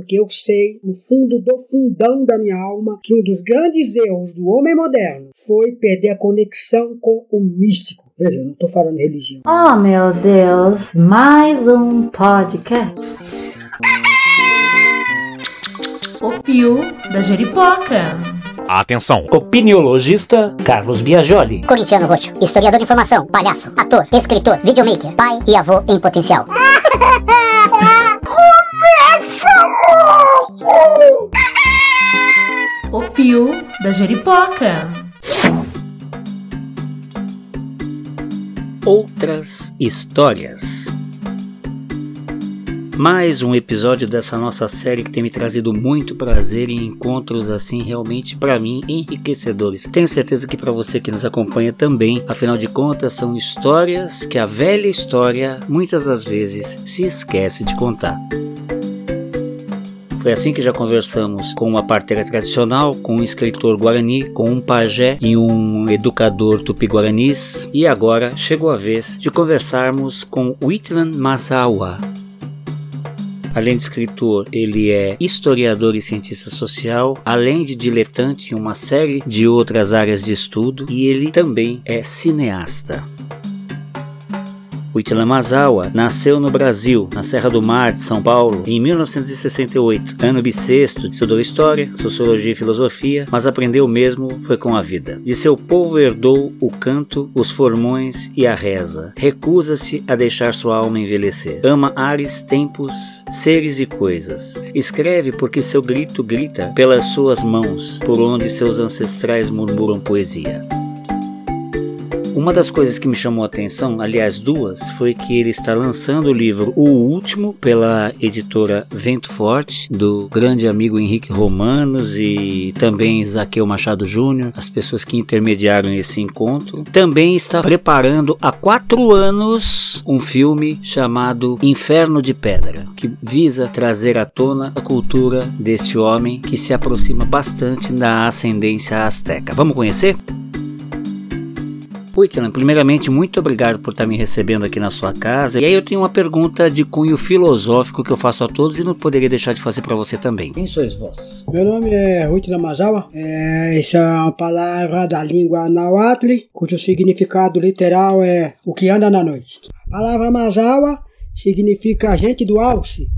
porque eu sei, no fundo do fundão da minha alma, que um dos grandes erros do homem moderno foi perder a conexão com o místico. Veja, eu não estou falando de religião. Oh, meu Deus, mais um podcast. O Pio da Jeripoca. Atenção! Opiniologista Carlos Biagioli. Corintiano Roxo, historiador de informação, palhaço, ator, escritor, videomaker, pai e avô em potencial. O Pio da Jeripoca. Outras histórias. Mais um episódio dessa nossa série que tem me trazido muito prazer em encontros assim realmente para mim enriquecedores. Tenho certeza que para você que nos acompanha também, afinal de contas são histórias que a velha história muitas das vezes se esquece de contar. Foi assim que já conversamos com uma parteira tradicional, com um escritor guarani, com um pajé e um educador tupi-guaranis. E agora chegou a vez de conversarmos com Whitman Masawa, Além de escritor, ele é historiador e cientista social, além de diletante em uma série de outras áreas de estudo, e ele também é cineasta. Mazawa nasceu no Brasil, na Serra do Mar de São Paulo, em 1968. Ano bissexto, estudou História, Sociologia e Filosofia, mas aprendeu mesmo foi com a vida. De seu povo herdou o canto, os formões e a reza. Recusa-se a deixar sua alma envelhecer. Ama ares, tempos, seres e coisas. Escreve porque seu grito grita pelas suas mãos, por onde seus ancestrais murmuram poesia. Uma das coisas que me chamou a atenção, aliás duas, foi que ele está lançando o livro O Último pela editora Vento Forte, do grande amigo Henrique Romanos e também Zaqueu Machado Júnior, as pessoas que intermediaram esse encontro. Também está preparando há quatro anos um filme chamado Inferno de Pedra, que visa trazer à tona a cultura deste homem que se aproxima bastante da ascendência azteca. Vamos conhecer? Whitland, primeiramente, muito obrigado por estar me recebendo aqui na sua casa. E aí eu tenho uma pergunta de cunho filosófico que eu faço a todos e não poderia deixar de fazer para você também. Quem sois vós? Meu nome é Whitland Mazawa. É, essa é uma palavra da língua nahuatl, cujo significado literal é o que anda na noite. A palavra Mazawa significa gente do alce,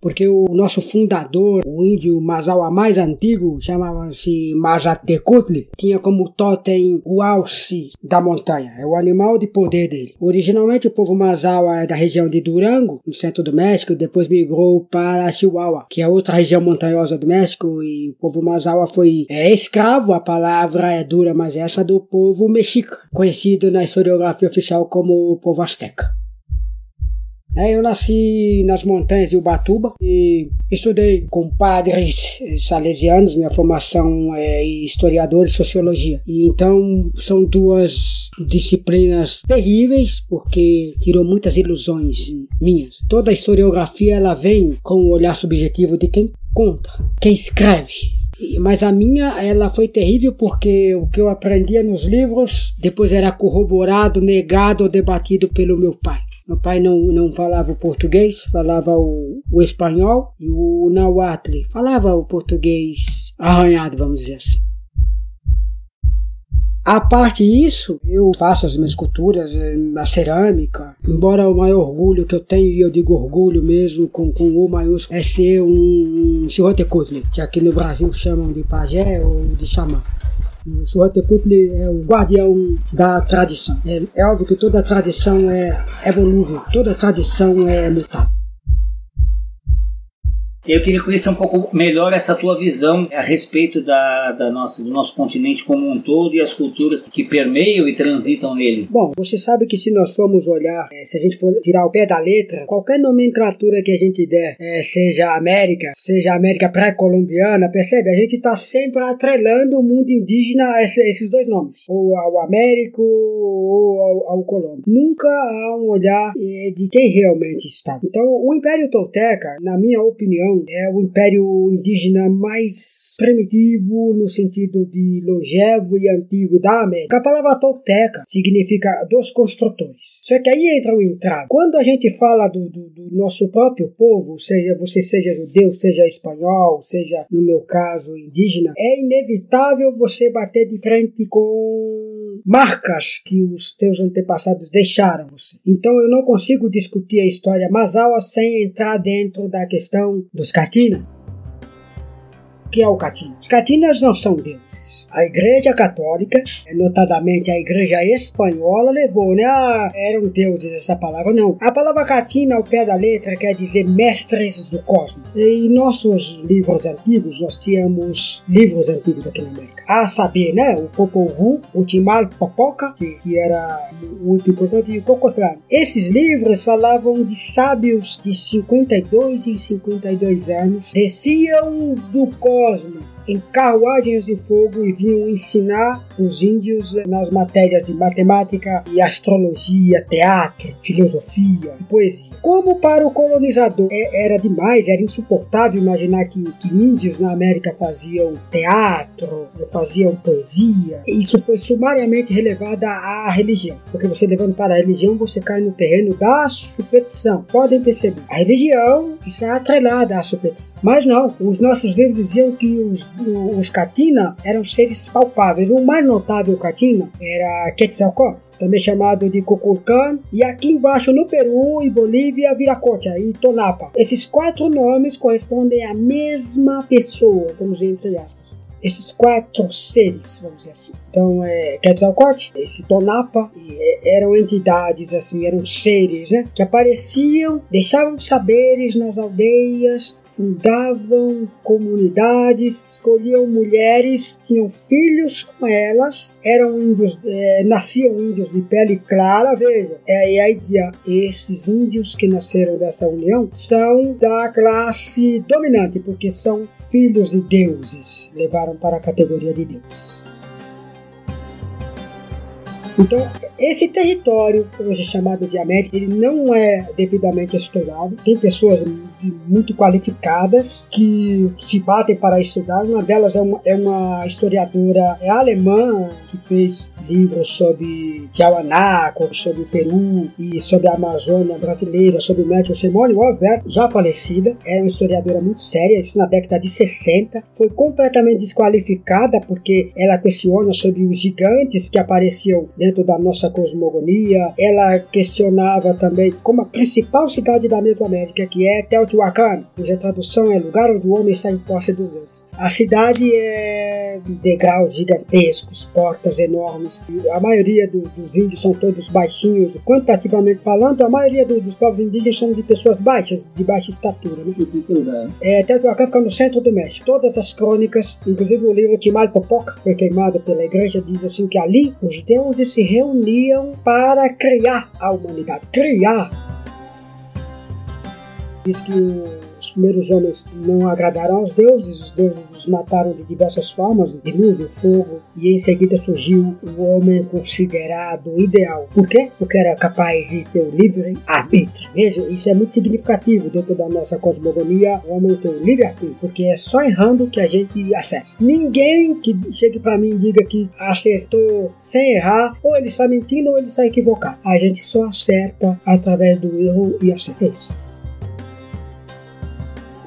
porque o nosso fundador, o índio Mazawa mais antigo, chamava-se Mazatecutli, tinha como totem o alce da montanha, é o animal de poder dele. Originalmente o povo Mazawa é da região de Durango, no centro do México, depois migrou para Chihuahua, que é outra região montanhosa do México, e o povo Mazawa foi é, escravo, a palavra é dura, mas é essa do povo mexica, conhecido na historiografia oficial como o povo azteca. É, eu nasci nas montanhas de Ubatuba e estudei com padres salesianos, minha formação é historiador e sociologia. E então são duas disciplinas terríveis porque tirou muitas ilusões minhas. Toda a historiografia ela vem com o olhar subjetivo de quem conta, quem escreve, mas a minha ela foi terrível porque o que eu aprendia nos livros depois era corroborado, negado ou debatido pelo meu pai. Meu pai não, não falava o português, falava o, o espanhol e o nahuatl falava o português arranhado, vamos dizer assim. A parte disso, eu faço as minhas esculturas eh, na cerâmica, embora o maior orgulho que eu tenho, e eu digo orgulho mesmo com, com o maiúsculo, é ser um, um que aqui no Brasil chamam de pajé ou de xamã. O Suhateputli é o guardião da tradição. É, é óbvio que toda tradição é evolúvel, toda tradição é mutável. Eu queria conhecer um pouco melhor essa tua visão a respeito da, da nossa, do nosso continente como um todo e as culturas que permeiam e transitam nele. Bom, você sabe que se nós formos olhar, é, se a gente for tirar o pé da letra, qualquer nomenclatura que a gente der, é, seja América, seja América pré-colombiana, percebe? A gente está sempre atrelando o mundo indígena a esse, esses dois nomes, ou ao Américo ou ao, ao Colômbia. Nunca há um olhar é, de quem realmente está. Então, o Império Tolteca, na minha opinião, É o império indígena mais primitivo no sentido de longevo e antigo da América. A palavra tolteca significa dos construtores. Só que aí entra um entrave. Quando a gente fala do, do, do nosso próprio povo, seja você seja judeu, seja espanhol, seja no meu caso indígena, é inevitável você bater de frente com marcas que os teus antepassados deixaram você. Então eu não consigo discutir a história Mazawa sem entrar dentro da questão dos Katina. O que é o Katina? Os Katinas não são deuses. A Igreja Católica, notadamente a Igreja Espanhola, levou, né? Ah, eram deuses essa palavra. Não. A palavra Katina, ao pé da letra, quer dizer mestres do cosmos. E em nossos livros antigos, nós tínhamos livros antigos aqui na América. A saber, né? O Popol Vuh, o Timal Popoca, que, que era muito importante, e o Cocotlán. Esses livros falavam de sábios de 52 em 52 anos, desciam do cosmos em carruagens de fogo e vinham ensinar os índios nas matérias de matemática e astrologia, teatro, filosofia e poesia. Como para o colonizador era demais, era insuportável imaginar que, que índios na América faziam teatro, faziam poesia. Isso foi sumariamente relevado à religião, porque você levando para a religião você cai no terreno da superstição. Podem perceber, a religião está atrelada à superstição. Mas não, os nossos livros diziam que os os Katina eram seres palpáveis. O mais notável Katina era Quetzalcoatl, também chamado de Kukulkan, e aqui embaixo no Peru e Bolívia, Viracocha e Tonapa. Esses quatro nomes correspondem à mesma pessoa, vamos dizer entre aspas esses quatro seres, vamos dizer assim. Então, é, Quetzalcoatl, esse Tonapa, é, eram entidades, assim, eram seres, né? Que apareciam, deixavam saberes nas aldeias, fundavam comunidades, escolhiam mulheres, tinham filhos com elas, eram índios, é, nasciam índios de pele clara, veja. É, e aí dizia, esses índios que nasceram dessa união são da classe dominante, porque são filhos de deuses, levaram para a categoria de deuses. Então, esse território, hoje chamado de América, ele não é devidamente estudado. Tem pessoas muito qualificadas que se batem para estudar. Uma delas é uma, é uma historiadora é alemã que fez livros sobre Tiahuanaco, sobre o Peru e sobre a Amazônia brasileira, sobre o médico Simone Osberg, já falecida. É uma historiadora muito séria, isso na década de 60. Foi completamente desqualificada porque ela questiona sobre os gigantes que apareciam dentro da nossa cosmogonia. Ela questionava também como a principal cidade da Mesoamérica, que é Teotihuacan, cuja tradução é lugar onde o homem sai em posse dos deuses. A cidade é de degraus gigantescos, portas enormes. A maioria do, dos índios são todos baixinhos, quantitativamente falando, a maioria do, dos povos indígenas são de pessoas baixas, de baixa estatura. Né? Lugar? É, Teotihuacan fica no centro do México. Todas as crônicas, inclusive o livro Timal Popoca, foi queimado pela igreja, diz assim que ali os deuses se para criar a humanidade. Criar. Diz que o os primeiros homens não agradaram aos deuses, os deuses os mataram de diversas formas, dilúvio, fogo, e em seguida surgiu o homem considerado ideal. Por quê? Porque era capaz de ter o livre arbítrio. Veja, isso é muito significativo dentro da nossa cosmogonia, o homem tem o livre arbítrio, porque é só errando que a gente acerta. Ninguém que chegue para mim e diga que acertou sem errar, ou ele está mentindo ou ele está equivocado. A gente só acerta através do erro e acerta. É isso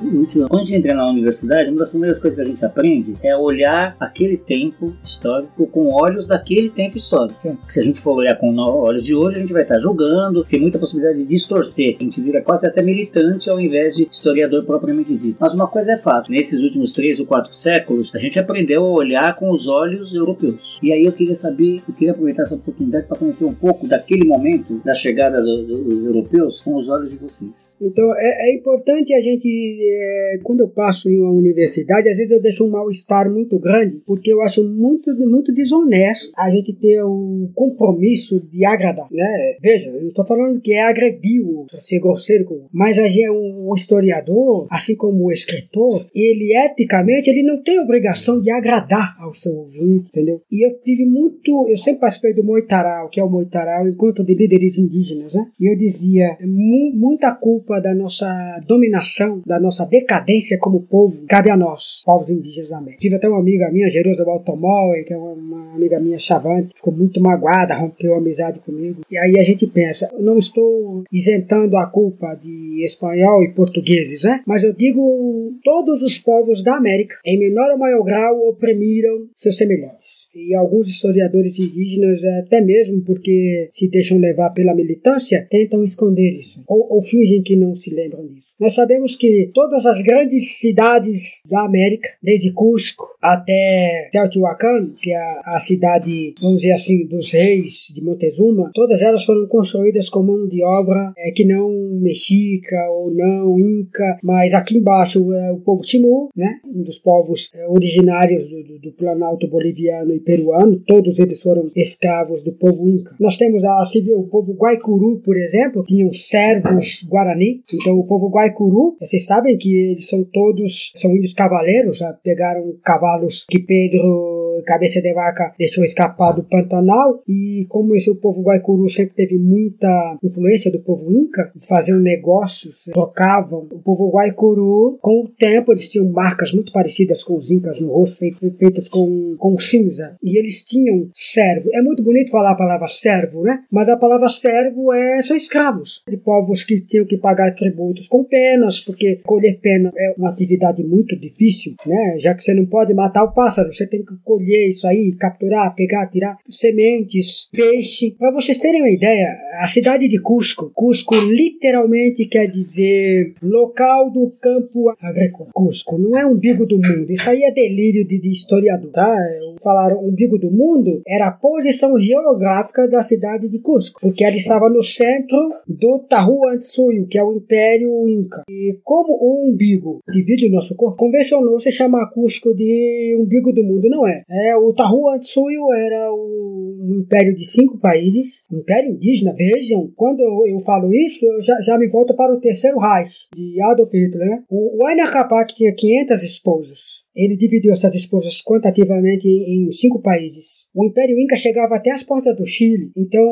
muito Quando a gente entra na universidade, uma das primeiras coisas que a gente aprende é olhar aquele tempo histórico com olhos daquele tempo histórico. Se a gente for olhar com olhos de hoje, a gente vai estar julgando, tem muita possibilidade de distorcer. A gente vira quase até militante ao invés de historiador propriamente dito. Mas uma coisa é fato, nesses últimos três ou quatro séculos, a gente aprendeu a olhar com os olhos europeus. E aí eu queria saber, eu queria aproveitar essa oportunidade para conhecer um pouco daquele momento da chegada do, do, dos europeus com os olhos de vocês. Então é, é importante a gente é, quando eu passo em uma universidade, às vezes eu deixo um mal-estar muito grande, porque eu acho muito, muito desonesto a gente ter o compromisso de agradar, né? Veja, eu não estou falando que é agredir o outro, ser grosseiro com o outro, mas a gente é um historiador, assim como o escritor, ele eticamente, ele não tem obrigação de agradar ao seu ouvinte, entendeu? E eu tive muito, eu sempre participei do Moitaral, que é o Moitaral, encontro de líderes indígenas, né? E eu dizia, muita culpa da nossa dominação, da nossa nossa decadência como povo cabe a nós, povos indígenas da América. Tive até uma amiga minha, Jerusa Baltomol, que é uma amiga minha chavante, ficou muito magoada, rompeu amizade comigo. E aí a gente pensa, não estou isentando a culpa de espanhol e portugueses, né? Mas eu digo todos os povos da América, em menor ou maior grau, oprimiram seus semelhantes. E alguns historiadores indígenas, até mesmo porque se deixam levar pela militância, tentam esconder isso, ou, ou fingem que não se lembram disso. Nós sabemos que todas as grandes cidades da América, desde Cusco até Teotihuacan, que é a, cidade, vamos dizer assim, dos reis de Montezuma, todas elas foram construídas com mão de obra é, que não mexica ou não inca, mas aqui embaixo é o povo Timur, né, um dos povos é, originários do, do, do Planalto boliviano e peruano, todos eles foram escravos do povo inca. Nós temos a, o povo Guaicuru, por exemplo, tinham servos guarani, então o povo Guaicuru, vocês sabem que eles são todos, são índios cavaleiros, já pegaram cavalos que Pedro Cabeça de Vaca deixou escapar do Pantanal e como esse o povo Guaicuru sempre teve muita influência do povo Inca, faziam negócios, trocavam. O povo Guaicuru, com o tempo, eles tinham marcas muito parecidas com os Incas no rosto, feitas com, com cinza. E eles tinham servo. É muito bonito falar a palavra servo, né? Mas a palavra servo é são escravos de povos que tinham que pagar tributos com penas, porque colher pena é uma atividade muito difícil, né? Já que você não pode matar o pássaro, você tem que colher colher isso aí, capturar, pegar, tirar sementes, peixe. Para vocês terem uma ideia, a cidade de Cusco, Cusco literalmente quer dizer local do campo agrícola. Cusco não é umbigo do mundo, isso aí é delírio de, de historiador, tá? Falar umbigo do mundo era a posição geográfica da cidade de Cusco, porque ela estava no centro do Tahuantinsuyo, que é o Império Inca. E como o umbigo divide o nosso corpo, convencionou-se chamar Cusco de umbigo do mundo, não é? É, o Tahuantinsuyo era o, um império de cinco países, um império indígena. Vejam, quando eu, eu falo isso, eu já, já, me volto para o terceiro Reich, de Adolf Hitler. Né? O, o Aina Capac tinha 500 esposas. Ele dividiu essas esposas quantitativamente em, cinco países. O Império Inca chegava até as portas do Chile. Então,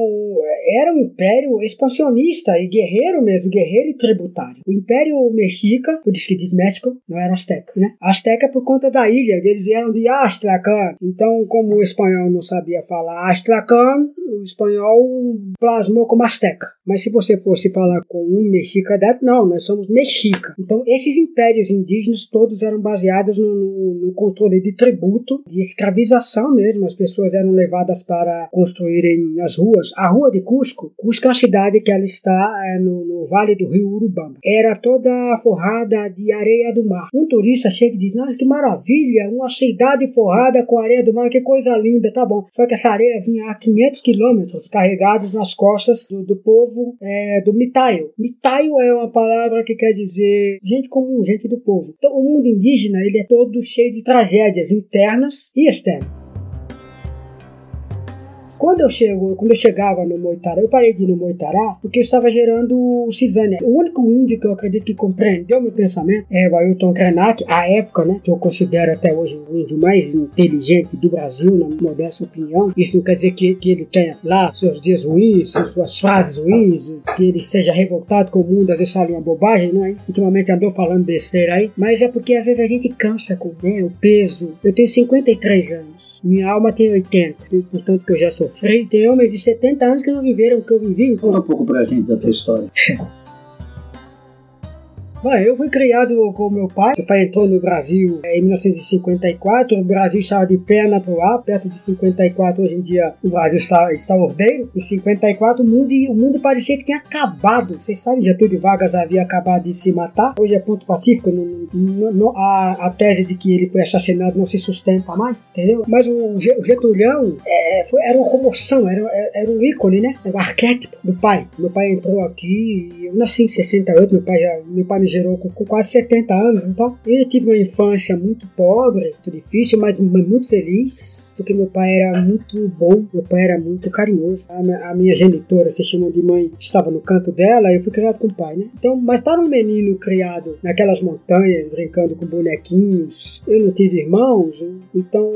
era um império expansionista e guerreiro mesmo, guerreiro e tributário. O Império Mexica, por isso que diz México, não era Azteca, né? Azteca por conta da ilha, eles eram de Astracan, então, como o espanhol não sabia falar Astracan, o espanhol plasmou como Azteca. Mas se você fosse falar com um mexica, não, nós somos mexica. Então, esses impérios indígenas todos eram baseados no, no, controle de tributo, de escravização mesmo. As pessoas eram levadas para construírem as ruas. A rua de Cusco, Cusco é uma cidade que ela está é, no, no, vale do rio Urubamba. Era toda forrada de areia do mar. Um turista chega e diz: Nossa, que maravilha! Uma cidade forrada com areia do mar, que coisa linda, tá bom. Só que essa areia vinha a 500 quilômetros carregados nas costas do, do povo é, do Mitaio. Mitaio é uma palavra que quer dizer gente comum, gente do povo. Então, o mundo indígena ele é todo cheio de tragédias internas e externas. Quando eu chego, quando eu chegava no Moitará, eu parei de ir no Moitará porque estava gerando cisânia. O único índio que eu acredito que compreendeu meu pensamento é o Ailton Krenak, a época, né, que eu considero até hoje o índio mais inteligente do Brasil, na minha modesta opinião. Isso não quer dizer que, que ele tenha lá seus dias ruins, suas fases ruins, que ele seja revoltado com o mundo, às vezes fala uma bobagem, não é? Ultimamente andou falando besteira aí, mas é porque às vezes a gente cansa com né, o peso. Eu tenho 53 anos, minha alma tem 80, portanto que eu já sou sofri. Tem homens de 70 anos que não viveram o que eu vivi. Conta um pouco pra gente da tua história. Bom, eu fui criado com meu pai. Meu pai entrou no Brasil é, em 1954. O Brasil estava de perna pro ar. Perto de 54, hoje em dia, o Brasil está, está ordeiro. Em 54, o mundo, o mundo parecia que tinha acabado. Vocês sabem, Getúlio Vargas havia acabado de se matar. Hoje é ponto pacífico. A, a tese de que ele foi assassinado não se sustenta mais, entendeu? Mas o, o Getulhão é, foi, era uma comoção, era, era um ícone, né? Era o arquétipo do pai. Meu pai entrou aqui, eu nasci em 68, meu pai já, meu pai me gerou com, quase 70 anos, então eu tive uma infância muito pobre, muito difícil, mas muito feliz porque meu pai era muito bom, meu pai era muito carinhoso. A a minha genitora, se chamam de mãe, estava no canto dela, eu fui criado com o pai, né? Então, mas para um menino criado naquelas montanhas, brincando com bonequinhos, eu não tive irmãos, então,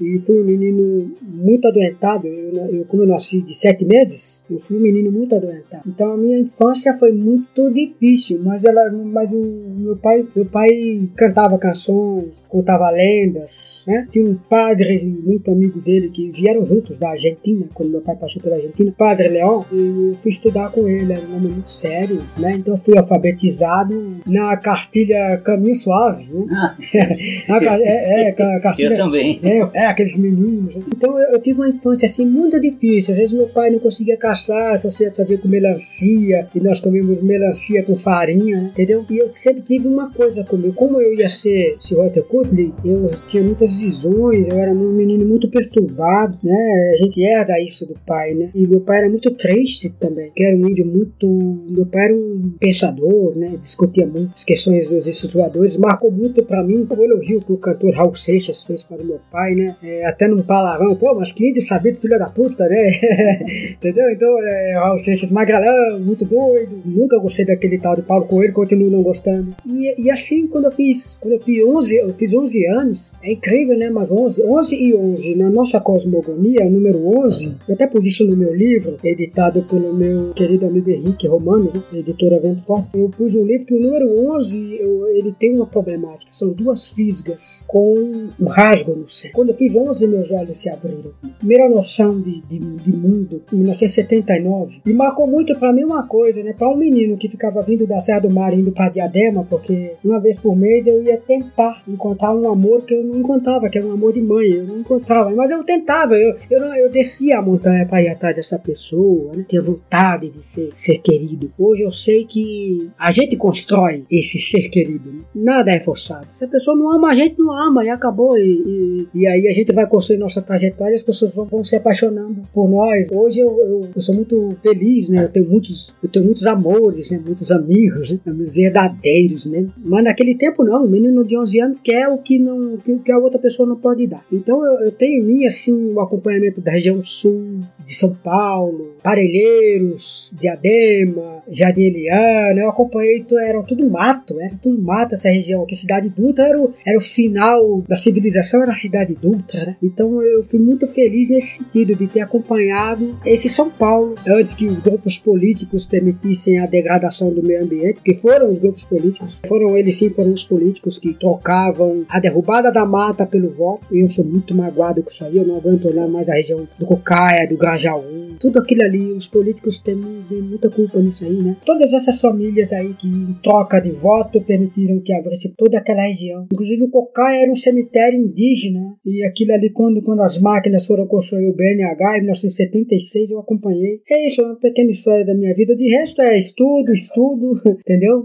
e fui um menino muito adoentado. Eu, eu, como eu nasci de sete meses, eu fui um menino muito adoentado. Então, a minha infância foi muito difícil, mas ela, mas o meu pai, meu pai cantava canções, contava lendas, né? Tinha um padre muito amigo dele que vieram juntos da Argentina, quando meu pai passou pela Argentina, Padre Leão, eu fui estudar com ele, era um homem muito sério, né? Então eu fui alfabetizado na cartilha Caminho Suave, né? Ah, é, é, cartilha, eu também. É, é, aqueles meninos. Né? Então eu, eu, tive uma infância assim muito difícil. Às vezes meu pai não conseguia caçar, só sabia com melancia, e nós comíamos melancia com farinha, né? entendeu? E eu sempre tive uma coisa comigo. Como eu ia ser se Walter Cutley, eu tinha muitas visões, eu era um menino muito perturbado, né? A gente herda isso do pai, né? E meu pai era muito triste também, que era um índio muito. Meu pai era um pensador, né? Discutia muito as questões dos instituadores, marcou muito para mim o elogio que o cantor Raul Seixas fez para o meu pai, né? É, até num palavrão, pô, mas que índio sabido, filho da puta, né? Entendeu? Então, é, Raul Seixas, magralão, muito doido. Nunca gostei daquele tal de Paulo Coelho, continuo não gostando. E, e assim, quando eu fiz, quando eu fiz 11, eu fiz 11 anos, é incrível, né? Mas 11, 11 e 11, na nossa cosmogonia, número 11, eu até pus isso no meu livro, editado pelo meu querido amigo Henrique Romanos, né? editora Vento Forte. Eu pus um livro que o número 11, eu, ele tem uma problemática, são duas fisgas com um rasgo no céu. Quando eu fiz 11, meus olhos se abriram. Primeira noção de, de, de mundo, em 1979. E marcou muito para mim uma coisa, né? Para um menino que ficava vindo da Serra do Mar indo para Diadema, porque uma vez por mês eu ia tentar encontrar um amor que eu não encontrava, que era um amor de mãe, eu não encontrava, mas eu tentava, eu, eu, eu descia a montanha para ir atrás dessa pessoa, né? tinha vontade de ser, ser querido. Hoje eu sei que a gente constrói esse ser querido, né? nada é forçado. Se a pessoa não ama, a gente não ama e acabou. E, e, e aí a gente vai construir nossa trajetória, as pessoas vão, vão se apaixonando por nós. Hoje eu, eu, eu, sou muito feliz, né? Eu tenho muitos, eu tenho muitos amores, né? muitos amigos, né? verdadeiros, né? Mas naquele tempo não, o menino de 11 anos quer o que, não, que, que a outra pessoa não pode dar. Então eu, eu tenho em mim assim o acompanhamento da região sul, de São Paulo, Parelheiros, Diadema, Jardim Eliana, eu acompanhei, então, era tudo mato, era tudo mato essa região, que Cidade Dutra era o, era o final da civilização, era a Cidade Dutra, né? Então eu fui muito feliz nesse sentido de ter acompanhado esse São Paulo, antes que os grupos políticos permitissem a degradação do meio ambiente, que foram os grupos políticos, foram eles sim, foram os políticos que trocavam a derrubada da mata pelo voto, e eu sou muito magoado com isso aí, eu não aguento olhar mais a região do Cocaia, do Grajaú, tudo aquilo ali, os políticos têm muita culpa nisso aí, né? Todas essas famílias aí que em troca de voto permitiram que abrisse toda aquela região. Inclusive o Cocaia era um cemitério indígena e aquilo ali quando, quando as máquinas foram construir o BNH em 1976 eu acompanhei. É isso, é uma pequena história da minha vida. De resto é estudo, estudo, entendeu?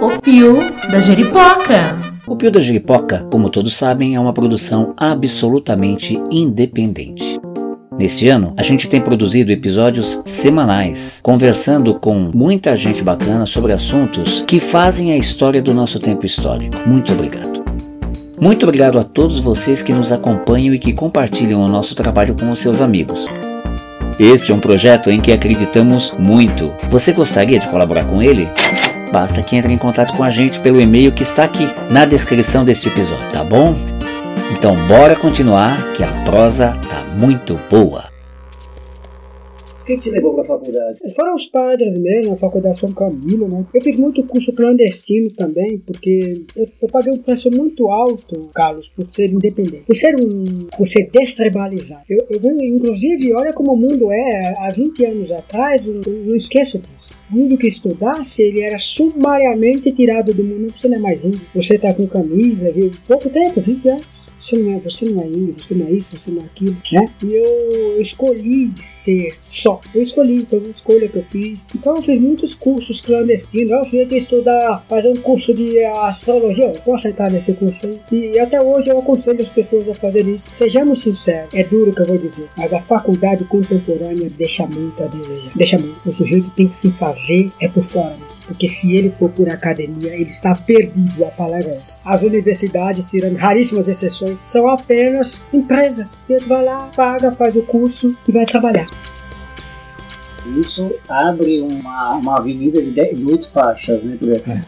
O Pio da Jeripoca. O Pio da Jeripoca, como todos sabem, é uma produção absolutamente independente. Neste ano, a gente tem produzido episódios semanais, conversando com muita gente bacana sobre assuntos que fazem a história do nosso tempo histórico. Muito obrigado. Muito obrigado a todos vocês que nos acompanham e que compartilham o nosso trabalho com os seus amigos. Este é um projeto em que acreditamos muito. Você gostaria de colaborar com ele? Basta que entre em contato com a gente pelo e-mail que está aqui na descrição deste episódio, tá bom? Então bora continuar que a prosa tá muito boa. O que te levou para a faculdade? Foram os padres mesmo, a faculdade São Camilo, né? Eu fiz muito curso clandestino também, porque eu, eu, paguei um preço muito alto, Carlos, por ser independente, por ser um, por ser destribalizado. Eu, eu venho, inclusive, olha como o mundo é. Há 20 anos atrás, eu, eu não esqueço disso. O índio que estudasse, ele era sumariamente tirado do mundo. Você não é mais índio. Você tá com camisa, viu? Pouco tempo, 20 anos você não é, você não é índio, você não é isso, você não é aquilo, né? E eu escolhi ser só. Eu escolhi, foi uma escolha que eu fiz. Então eu fiz muitos cursos clandestinos. Eu tinha que estudar, fazer um curso de astrologia. Eu vou aceitar nesse curso aí. E até hoje eu aconselho as pessoas a fazer isso. Sejamos sinceros, é duro que eu vou dizer, mas a faculdade contemporânea deixa muito a desejar. Deixa muito. O sujeito tem que se fazer é por fora. Porque se ele for por academia, ele está perdido, a palavra é essa. As universidades, tirando raríssimas exceções, são apenas empresas. Você vai lá, paga, faz o curso e vai trabalhar. Isso abre uma, uma avenida de, dez, de oito faixas, né,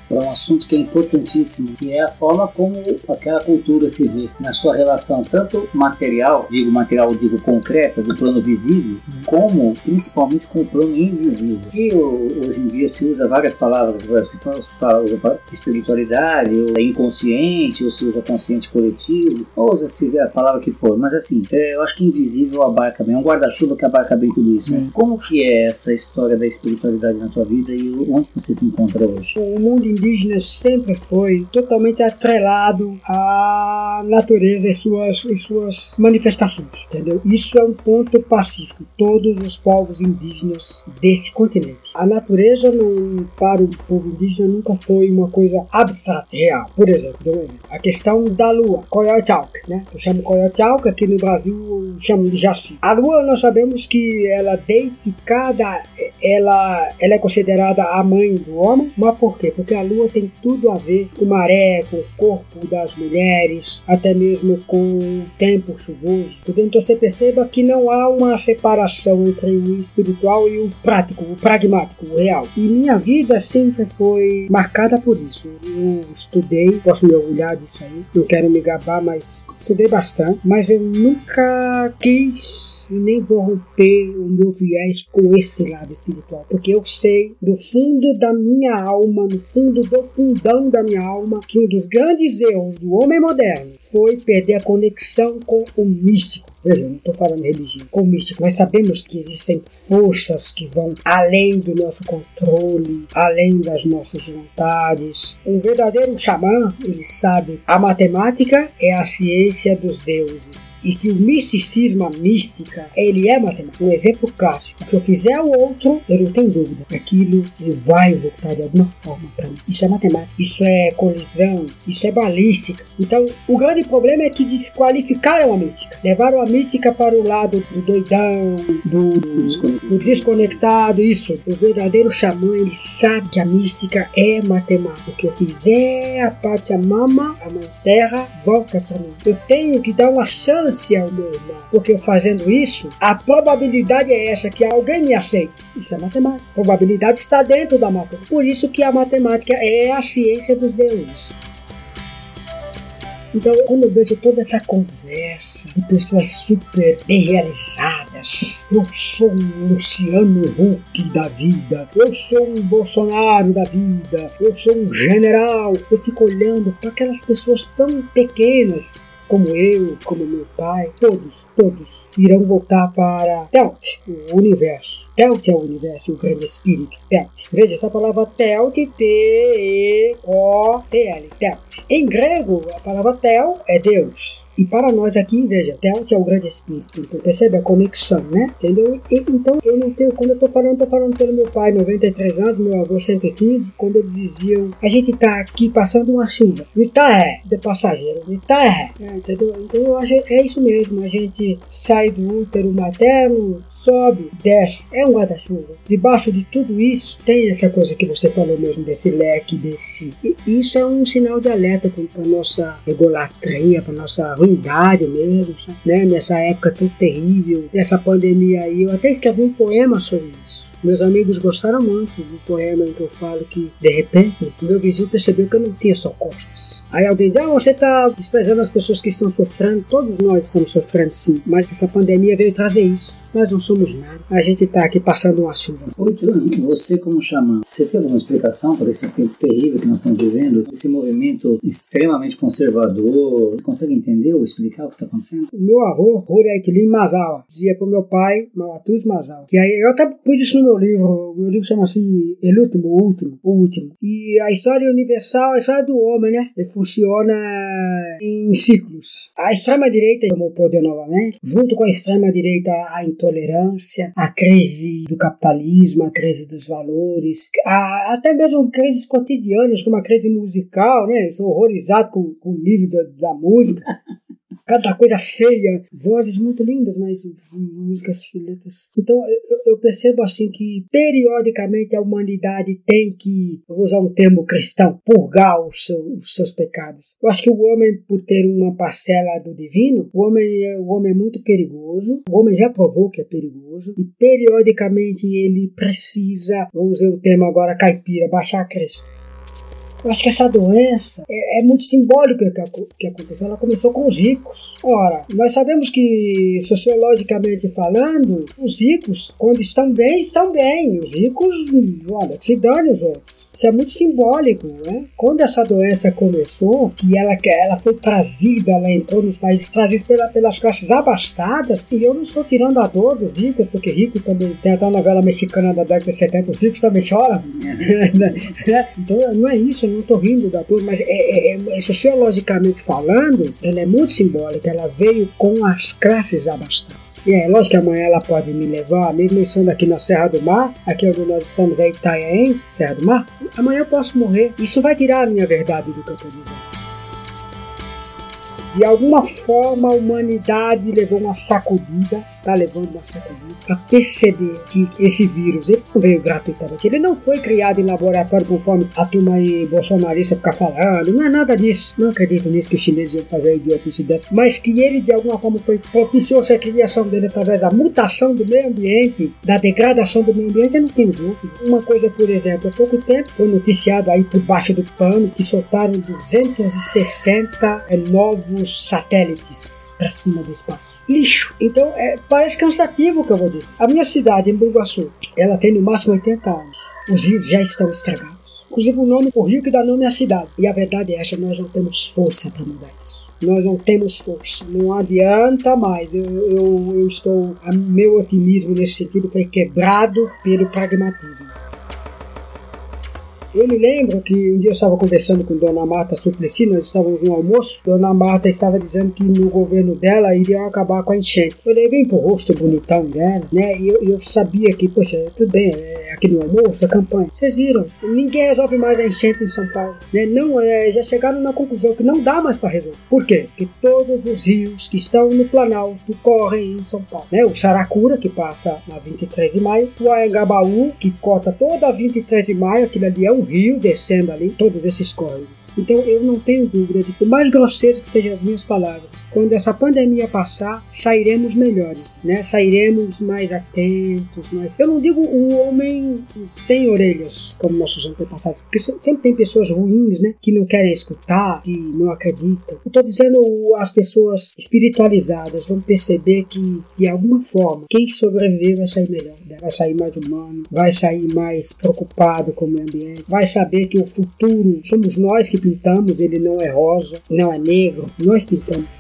para um assunto que é importantíssimo, que é a forma como aquela cultura se vê na sua relação, tanto material, digo material, digo concreta, do plano visível, como principalmente com o plano invisível. Que hoje em dia se usa várias palavras, se fala, se fala espiritualidade, ou é inconsciente, ou se usa consciente coletivo, ou usa-se a palavra que for, mas assim, é, eu acho que invisível abarca bem, é um guarda-chuva que abarca bem tudo isso. Né? Como que é essa história da espiritualidade na tua vida e onde você se encontra hoje? O mundo indígena sempre foi totalmente atrelado à natureza e suas, e suas manifestações, entendeu? Isso é um ponto pacífico. Todos os povos indígenas desse continente. A natureza não, para o povo indígena nunca foi uma coisa abstrata, real. Por exemplo, a questão da lua, Coyotealc, né? Eu chamo Coyotealc, aqui no Brasil chamo de Jaci. A lua nós sabemos que ela é deificada that ela, ela é considerada a mãe do homem, mas por quê? Porque a lua tem tudo a ver com maré, com o corpo das mulheres, até mesmo com o tempo chuvoso. Então você perceba que não há uma separação entre o espiritual e o prático, o pragmático, o real. E minha vida sempre foi marcada por isso. Eu estudei, posso me orgulhar disso aí, não quero me gabar, mas estudei bastante, mas eu nunca quis e nem vou romper o meu viés com esse lado espiritual, porque eu sei do fundo da minha alma, no fundo do fundão da minha alma, que um dos grandes erros do homem moderno foi perder a conexão com o místico Veja, não estou falando religião. Com místico, nós sabemos que existem forças que vão além do nosso controle, além das nossas vontades. Um verdadeiro xamã, ele sabe a matemática é a ciência dos deuses e que o misticismo, a mística, ele é matemática. Um exemplo clássico: o que eu fizer ao outro, eu não tenho dúvida, aquilo ele vai voltar de alguma forma para mim. Isso é matemática, isso é colisão, isso é balística. Então, o grande problema é que desqualificaram a mística, levaram a mística para o lado do doidão, do, do desconectado, isso. O verdadeiro xamã, ele sabe que a mística é matemática. O que eu fizer, a Pachamama, a mãe terra, volta para mim. Eu tenho que dar uma chance ao meu irmão, porque fazendo isso, a probabilidade é essa, que alguém me aceite. Isso é matemática. A probabilidade está dentro da matemática. Por isso que a matemática é a ciência dos deuses. Então, quando eu vejo toda essa conversa de pessoas super bem realizadas, eu sou um Luciano Huck da vida, eu sou um Bolsonaro da vida, eu sou um general, eu fico olhando para aquelas pessoas tão pequenas, como eu, como meu pai, todos, todos irão voltar para Telt, o universo. Telt é o universo, o grande espírito. Telt. Veja, essa palavra Telt, T-E-O-T-L, Telt. Em grego, a palavra Tel é Deus. E para nós aqui, veja, Telt é o grande espírito. Então percebe a conexão, né? Entendeu? E, então eu não tenho, quando eu tô falando, tô falando pelo meu pai, 93 anos, meu avô 115, quando eles diziam, a gente tá aqui passando uma chuva. E tá é, de passageiro, tá é. Entendeu? Então acho é isso mesmo, a gente sai do útero materno, sobe, desce, é um guarda-chuva. Debaixo de tudo isso, tem essa coisa que você falou mesmo, desse leque, desse. E isso é um sinal de alerta para nossa egolatria, para nossa ruindade mesmo, né? Nessa época tão terrível, dessa pandemia aí. Eu até escrevi um poema sobre isso. Meus amigos gostaram muito do poema em que eu falo que, de repente, meu vizinho percebeu que eu não tinha só costas. Aí alguém diz, ah, você está desprezando as pessoas que estão sofrendo. Todos nós estamos sofrendo sim, mas essa pandemia veio trazer isso. Nós não somos nada. A gente está aqui passando uma chuva. Oito você como xamã, você tem alguma explicação para esse tempo terrível que nós estamos vivendo? Esse movimento extremamente conservador? Você consegue entender ou explicar o que está acontecendo? O meu avô, Rureiklim Mazawa, dizia para o meu pai, Malatuz Mazawa, que aí eu até pus isso no meu livro. O meu livro chama-se El Último, o Último, o Último. E a história universal, a história do homem, né? Ele funciona em ciclos. A extrema-direita tomou poder novamente, junto com a extrema-direita a intolerância, a crise do capitalismo, a crise dos valores, a, até mesmo crises cotidianas, como a crise musical, né? Eu sou horrorizado com, com o nível da, da música. Cada coisa feia, vozes muito lindas, mas músicas letras. Então eu, eu percebo assim que periodicamente a humanidade tem que, vou usar um termo cristão, purgar os, seu, os seus pecados. Eu acho que o homem, por ter uma parcela do divino, o homem, é, o homem é muito perigoso, o homem já provou que é perigoso, e periodicamente ele precisa, vamos dizer um termo agora caipira, baixar a cresta. Eu acho que essa doença é, é muito simbólica que, que aconteceu. Ela começou com os ricos. Ora, nós sabemos que, sociologicamente falando, os ricos, quando estão bem, estão bem. Os ricos, olha, se dane os outros. Isso é muito simbólico, né? Quando essa doença começou, que ela, ela foi trazida, ela entrou nos países trazidos pela, pelas classes abastadas, e eu não estou tirando a dor dos ricos, porque rico também tem até uma novela mexicana da década de 70, os ricos também choram. Né? então não é isso, eu não estou rindo da dor, mas é, é, é, sociologicamente falando, ela é muito simbólica, ela veio com as classes abastadas. E é lógico que amanhã ela pode me levar, mesmo estando aqui na Serra do Mar, aqui onde nós estamos é Itanhaém, Serra do Mar, amanhã eu posso morrer. Isso vai tirar a minha verdade do que eu estou dizendo. De alguma forma a humanidade levou uma sacudida, está levando uma sacudida, para perceber que esse vírus ele não veio gratuitamente, ele não foi criado em laboratório conforme a turma aí bolsonarista ficar falando, não é nada disso. Não acredito nisso que os chineses iam fazer idiotice dessa, mas que ele de alguma forma propiciou-se a criação dele através da mutação do meio ambiente, da degradação do meio ambiente, eu não tenho dúvida. Uma coisa, por exemplo, há pouco tempo foi noticiado aí por baixo do pano que soltaram 260 novos satélites para cima do espaço. Lixo. Então, é, parece cansativo o que eu vou dizer. A minha cidade, em Burguaçu, ela tem no máximo 80 anos. Os rios já estão estragados. Inclusive o nome, o rio que dá nome à cidade. E a verdade é essa, nós não temos força para mudar isso. Nós não temos força, não adianta mais. Eu, eu, eu estou, meu otimismo nesse sentido foi quebrado pelo pragmatismo. Eu me lembro que um dia eu estava conversando com Dona Marta Suplicy, nós estávamos no almoço. Dona Marta estava dizendo que no governo dela iriam acabar com a enchente. Eu levei pro rosto bonitão dela, né? E eu, eu sabia que, poxa, tudo bem, é aqui no almoço, a campanha. Vocês viram, ninguém resolve mais a enchente em São Paulo. Né? Não, é, já chegaram na conclusão que não dá mais para resolver. Por quê? Porque todos os rios que estão no Planalto correm em São Paulo. Né? O Saracura, que passa na 23 de maio, o Anhangabaú, que corta toda a 23 de maio, aquilo ali é um rio descendo ali, todos esses córregos. Então eu não tenho dúvida de que, por mais grosseiros que sejam as minhas palavras, quando essa pandemia passar, sairemos melhores, né? Sairemos mais atentos. Mais... Eu não digo o homem sem orelhas, como nossos antepassados, porque sempre tem pessoas ruins, né? Que não querem escutar, que não acreditam. Eu estou dizendo as pessoas espiritualizadas vão perceber que, de alguma forma, quem sobreviver vai sair melhor, né? vai sair mais humano, vai sair mais preocupado com o meio ambiente, vai saber que o futuro somos nós que pintamos, ele não é rosa, não é negro, nós pintamos.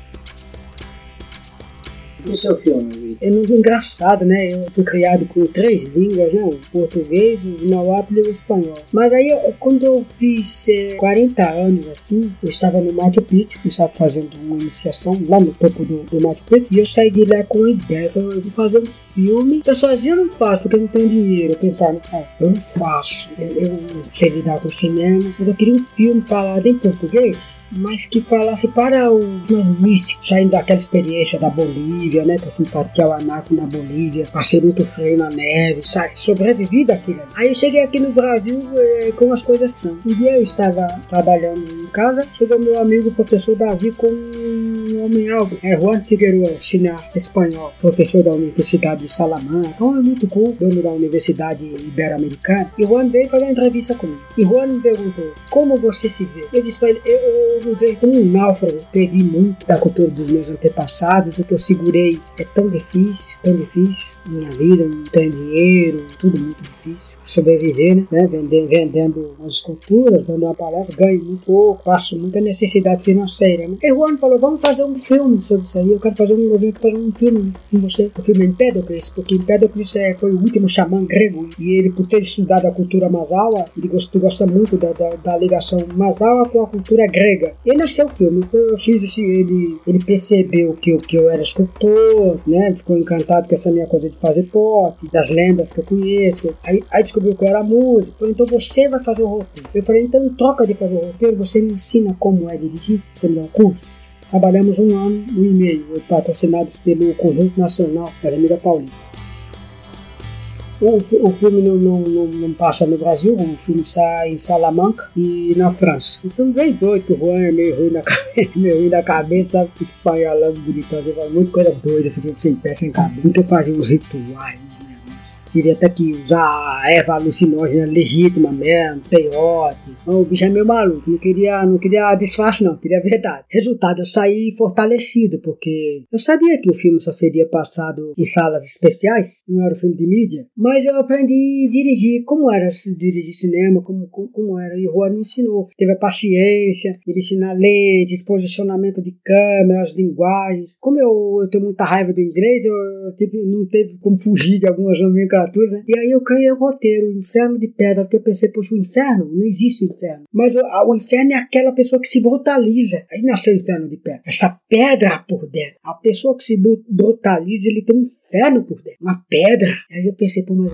E o seu filme? É muito engraçado, né? Eu fui criado com três línguas, né? O português, o nahuatl e o espanhol. Mas aí, quando eu fiz é, 40 anos, assim, eu estava no Machu Picchu, eu estava fazendo uma iniciação lá no topo do, do Machu Picchu, e eu saí de lá com a ideia, eu vou fazer um filme. Eu sozinho não faço, porque eu não tenho dinheiro. Eu pensava, ah, eu não faço, eu, eu não sei lidar com cinema, mas eu queria um filme falado em português mas que falasse para os mais místicos, saindo daquela experiência da Bolívia, né? Que eu fui para Tiahuanaco na Bolívia, passei muito frio na neve, sobrevivi daquilo. Aí eu cheguei aqui no Brasil é, como as coisas são. Um dia eu estava trabalhando em casa, chegou meu amigo professor Davi com um homem algo, é Juan Figueroa, cineasta espanhol, professor da Universidade de Salamanca, um homem muito cool, dono da Universidade Ibero-Americana. E Juan veio fazer uma entrevista comigo. E Juan me perguntou, como você se vê? Eu disse para ele, eu eu viver como um náufrago. Perdi muito da cultura dos meus antepassados. O que eu segurei é tão difícil, tão difícil. Minha vida, não tenho dinheiro, tudo muito difícil. Sobreviver, né? Vendendo, vendendo as esculturas, dando uma palestra, ganho muito pouco, passo muita necessidade financeira. Né? E o Juan falou: vamos fazer um filme sobre isso aí. Eu quero fazer um, eu quero fazer um filme com você. O filme Empédocles, porque Empédocles é, foi o último xamã grego. E ele, por ter estudado a cultura Masawa, ele gosta, gosta muito da, da, da ligação Masawa com a cultura grega. E nasceu o filme. Eu fiz assim, ele, ele percebeu que que eu era escultor, né? Ficou encantado com essa minha coisa de fazer pop, das lendas que eu conheço. Aí, aí descobriu que eu era músico. Falei, então você vai fazer o roteiro. Eu falei, então troca de fazer o roteiro, você me ensina como é dirigir. Dá um curso. Trabalhamos um ano, um e meio, patrocinados pelo Conjunto Nacional da Avenida Paulista. O, o filme não, não, não, não, passa no Brasil, o filme sai em Salamanca e na França. O filme bem doido, que o Juan é meio ruim na cabeça, meio ruim na cabeça? Espanholão bonitão, muita coisa doida, esse filme sem pé, sem cabeça. Nunca fazia uns rituais, tive até que usar erva alucinógena legítima mesmo, peiote. O bicho é meio maluco, não queria, não queria disfarce não, queria verdade. Resultado, eu saí fortalecido, porque eu sabia que o filme só seria passado em salas especiais, não era um filme de mídia, mas eu aprendi a dirigir, como era dirigir cinema, como, como, como era, e o Juan me ensinou. Teve a paciência, ele ensinar lentes, posicionamento de câmeras, linguagens. Como eu, eu tenho muita raiva do inglês, eu, eu tive, não teve como fugir de algumas nomenclaturas né? E aí eu criei o roteiro, o inferno de pedra, porque eu pensei, poxa, o inferno, não existe inferno. Mas o, o inferno é aquela pessoa que se brutaliza. Aí nasceu o inferno de pedra. Essa pedra por dentro. A pessoa que se brutaliza, ele tem um inferno por dentro. Uma pedra. Aí eu pensei, pô, mas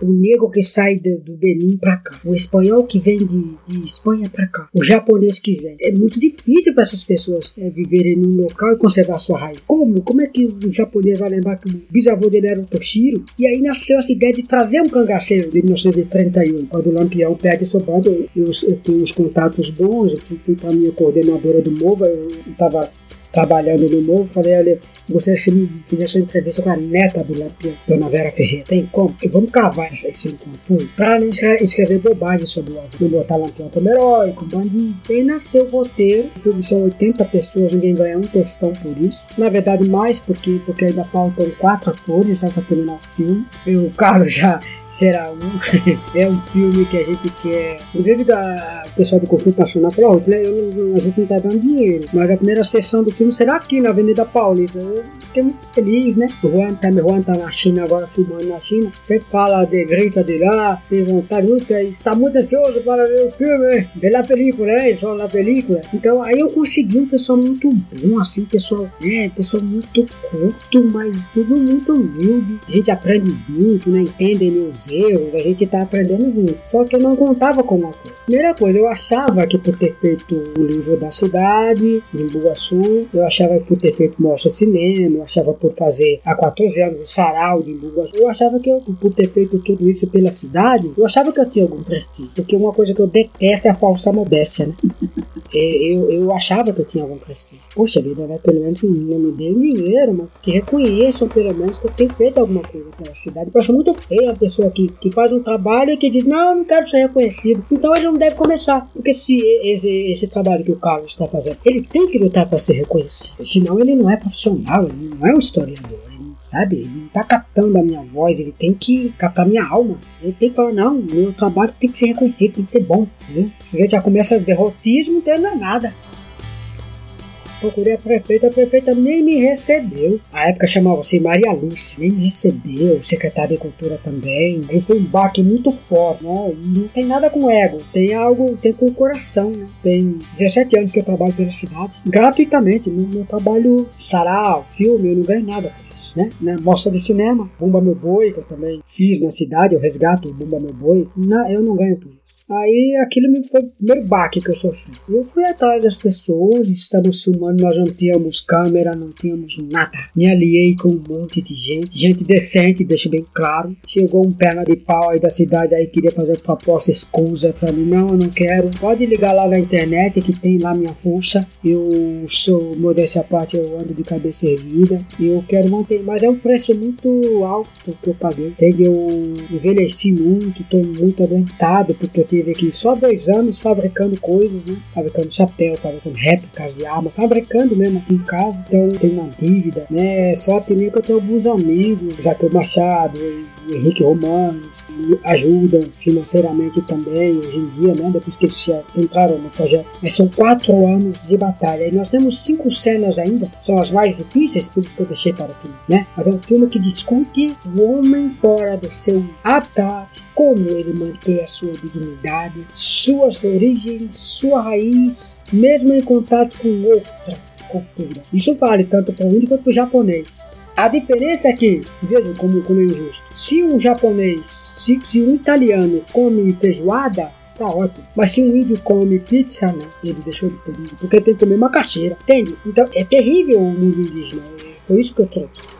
o negro que sai do, do Benin para cá, o espanhol que vem de, de Espanha para cá, o japonês que vem. É muito difícil para essas pessoas é, viverem num local e conservar sua raiz. Como? Como é que o japonês vai lembrar que o bisavô dele era o Toshiro? E aí nasceu essa ideia de trazer um cangaceiro de 1931. Quando o Lampião perde sua banda, eu, eu, eu tenho uns contatos bons, eu fui, fui para a minha coordenadora do MOVA, eu estava trabalhando no novo, falei, olha, você me fizesse uma entrevista com a neta do Lampião, Dona Vera Ferreira. Tem como? E vamos cavar esse encontro. Fui. Pra não escrever bobagem sobre o avô. Não botar Lampião como herói, como bandido. Aí nasceu o roteiro. O filme são 80 pessoas, ninguém ganha um tostão por isso. Na verdade, mais porque, porque ainda faltam quatro atores já para terminar o filme. E o Carlos já será um. é um filme que a gente quer. Inclusive, o pessoal do Conjunto Nacional falou: oh, eu a gente não está dando dinheiro. Mas a primeira sessão do filme será aqui na Avenida Paulista. Eu fiquei muito feliz, né? O Juan tá, Juan tá na China agora, filmando na China. Sempre fala de grita de lá, tem vontade muito, está muito ansioso para ver o filme, ver a película, né? Só na película. Então aí eu consegui um pessoal muito bom, assim, pessoal, é, pessoal muito curto, mas tudo muito humilde. A gente aprende muito, né? Entende meus erros, a gente tá aprendendo junto. Só que eu não contava com uma coisa. Primeira coisa, eu achava que por ter feito o livro da cidade, em Bugaçu, eu achava que por ter feito Mostra Cinema, eu achava por fazer há 14 anos o sarau de Bugaçu, eu achava que eu, por ter feito tudo isso pela cidade, eu achava que eu tinha algum prestígio. Porque uma coisa que eu detesto é a falsa modéstia, né? eu, eu achava que eu tinha algum prestígio. Poxa vida, né? Pelo menos não me dê dinheiro, mas que reconheçam pelo menos que eu tenho feito alguma coisa pela cidade. Eu acho muito feio a pessoa que, que faz um trabalho e que diz, não, eu não quero ser reconhecido. Então ele não deve começar. Porque se esse, esse trabalho que o Carlos está fazendo, ele tem que lutar para ser reconhecido. Senão ele não é profissional, ele não é um historiador sabe? Ele não tá captando a minha voz, ele tem que captar minha alma. Ele tem que falar, não, meu trabalho tem que ser reconhecido, tem que ser bom. Né? Se já começa derrotismo, não é nada. Procurei a prefeita, a prefeita nem me recebeu. A época chamava-se Maria Lúcia, nem me recebeu. O secretário de Cultura também. Aí foi um baque muito forte, né? Não tem nada com ego, tem algo, tem com o coração, né? Tem 17 anos que eu trabalho pela cidade, gratuitamente. No meu trabalho sarau, filme, eu não ganho nada né? Na mostra de cinema, Bumba Meu Boi, que eu também fiz na cidade, eu resgato o Bumba Meu Boi, na, eu não ganho por isso. Aí aquilo me foi o primeiro baque que eu sofri. Eu fui atrás das pessoas, estamos filmando, nós não tínhamos câmera, não tínhamos nada. Me aliei com um monte de gente, gente decente, deixo bem claro. Chegou um perna de pau aí da cidade aí, queria fazer proposta escusa pra mim. Não, eu não quero. Pode ligar lá na internet que tem lá minha força. Eu sou, modéstia à parte, eu ando de cabeça erguida. Eu quero manter, mas é um preço muito alto que eu paguei. Entende? Eu envelheci muito, tô muito adoentado porque eu tive aqui só dois anos fabricando coisas, né? Fabricando chapéu, fabricando réplicas de arma, fabricando mesmo aqui em casa. Então tenho uma dívida, né? Só que que eu tenho alguns amigos, Zaqueu Machado, Henrique Romanos, ajudam financeiramente também hoje em dia, né? Depois que eles entraram no projeto. Mas são quatro anos de batalha. E nós temos cinco cenas ainda, são as mais difíceis, por isso que eu deixei para o fim, né? Mas é um filme que discute o homem fora do seu habitat, como ele mantém a sua dignidade, suas origens, sua raiz, mesmo em contato com outra cultura. Isso vale tanto para o índio quanto para o japonês. A diferença é que, veja como, como é injusto, se um japonês, se, se um italiano come feijoada, está ótimo. Mas se um índio come pizza, não, ele deixou de ser índio, porque tem que comer macaxeira, entende? Então é terrível o mundo indígena, é, foi isso que eu trouxe.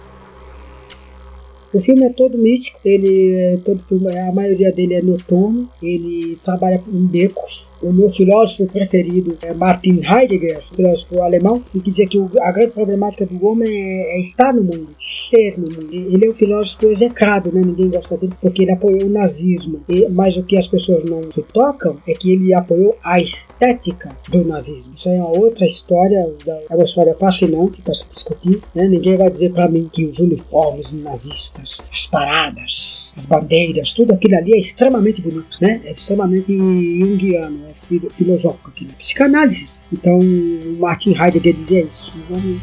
O filme é todo místico, ele é todo filme, a maioria dele é noturno, ele trabalha em becos. O meu filósofo preferido é Martin Heidegger, filósofo alemão, que dizia que a grande problemática do homem é, é estar no mundo, ser no mundo. Ele é um filósofo execrado, né? ninguém gosta dele porque ele apoiou o nazismo. E, mas o que as pessoas não se tocam é que ele apoiou a estética do nazismo. Isso é uma outra história, é uma história fascinante para se discutir. Né? Ninguém vai dizer para mim que os uniformes nazistas as paradas, as bandeiras, tudo aquilo ali é extremamente bonito, né? É extremamente junguiano, é filosófico aquilo, é psicanálise. Então, Martin Heidegger dizia isso,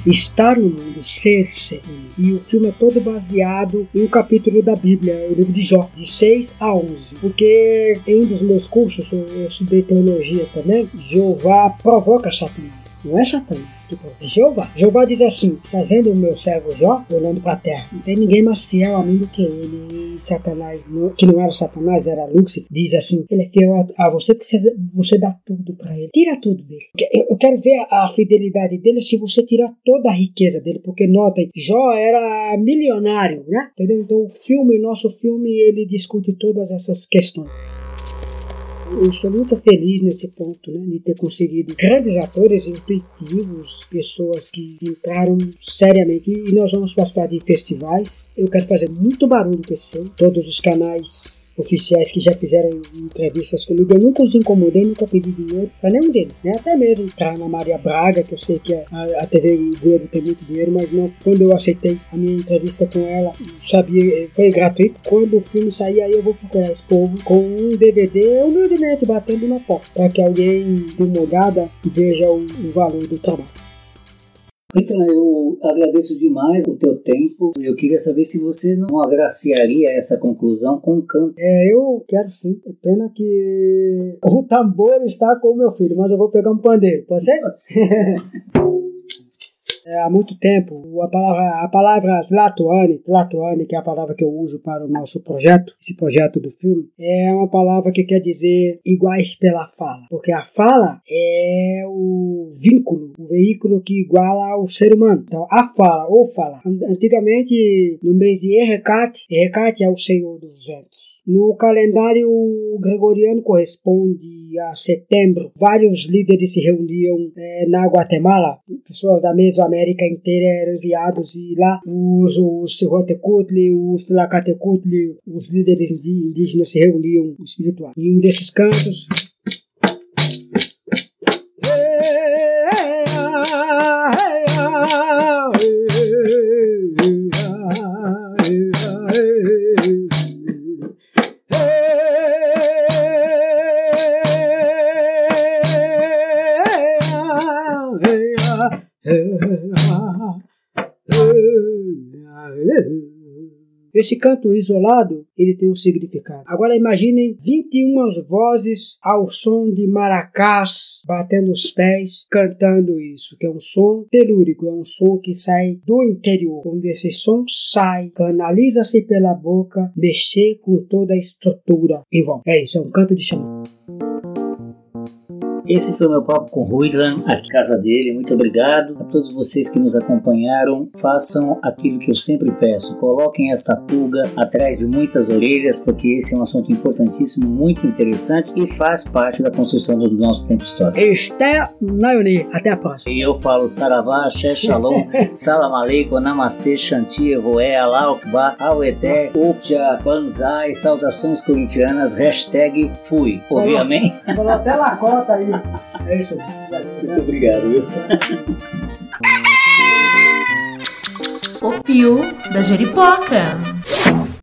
estar no mundo, ser-se. E o filme é todo baseado em um capítulo da Bíblia, o livro de Jó, de 6 a 11. Porque em um dos meus cursos, eu estudei teologia também, Jeová provoca Satanás. Não é Satanás de Jeová. Jeová diz assim: fazendo o meu servo Jó, olhando para a terra. Não tem ninguém mais fiel a mim do que ele. Satanás, que não era Satanás, era Lúcifer, diz assim: ele é fiel a, você porque você, dá tudo para ele. Tira tudo dele. Eu quero ver a fidelidade dele se você tirar toda a riqueza dele, porque notem, Jó era milionário, né? Entendeu? Então o filme, o nosso filme, ele discute todas essas questões eu sou muito feliz nesse ponto, né, de ter conseguido grandes atores intuitivos, pessoas que entraram seriamente e nós vamos participar de festivais. Eu quero fazer muito barulho com esse filme. Todos os canais oficiais que já fizeram entrevistas comigo, eu nunca os incomodei, nunca pedi dinheiro para nenhum deles, né? Até mesmo para Ana Maria Braga, que eu sei que a, a TV Globo tem muito dinheiro, mas não, quando eu aceitei a minha entrevista com ela, sabia, foi gratuito. Quando o filme sair, aí eu vou procurar esse povo com um DVD humildemente batendo na porta, para que alguém dê uma olhada e veja o, o valor do trabalho. Então, eu agradeço demais o teu tempo. Eu queria saber se você não agraciaria essa conclusão com um canto. É, eu quero sim. É pena que o tambor está com o meu filho, mas eu vou pegar um pandeiro. Pode ser? Pode ser. é, há muito tempo. A palavra, a palavra Tlatoani, Tlatoani, que é a palavra que eu uso para o nosso projeto, esse projeto do filme, é uma palavra que quer dizer iguais pela fala. Porque a fala é o vínculo, o veículo que iguala o ser humano. Então, a fala ou fala. Antigamente, no mês de Errecat, Errecat é o Senhor dos Ventos. No calendário gregoriano corresponde a setembro. Vários líderes se reuniam é, na Guatemala. Pessoas da Mesoamérica inteira eram enviados e lá os, os os Tlacatecutli, os líderes indígenas se reuniam espiritual. Em um desses cantos Esse canto isolado, ele tem um significado. Agora imaginem 21 vozes ao som de maracás batendo os pés, cantando isso, que é um som telúrico, é um som que sai do interior. Quando esse som sai, canaliza-se pela boca, mexer com toda a estrutura em volta. É isso, é um canto de chão. Esse foi o meu papo com Ruilan, a casa dele. Muito obrigado a todos vocês que nos acompanharam. Façam aquilo que eu sempre peço: coloquem esta pulga atrás de muitas orelhas, porque esse é um assunto importantíssimo, muito interessante e faz parte da construção do nosso tempo histórico. Esté Nayoni, até a próxima. E eu falo Saravá, Xé Shalom, Salam Aleikum, Namastê, Shanti, Evoé, Alaukba, Aueté, Uptia, Banzai, saudações corintianas, hashtag fui. Ouvi amém? Falou até lacota aí. É isso. Muito obrigado. Viu? O Pio da Jeripoca.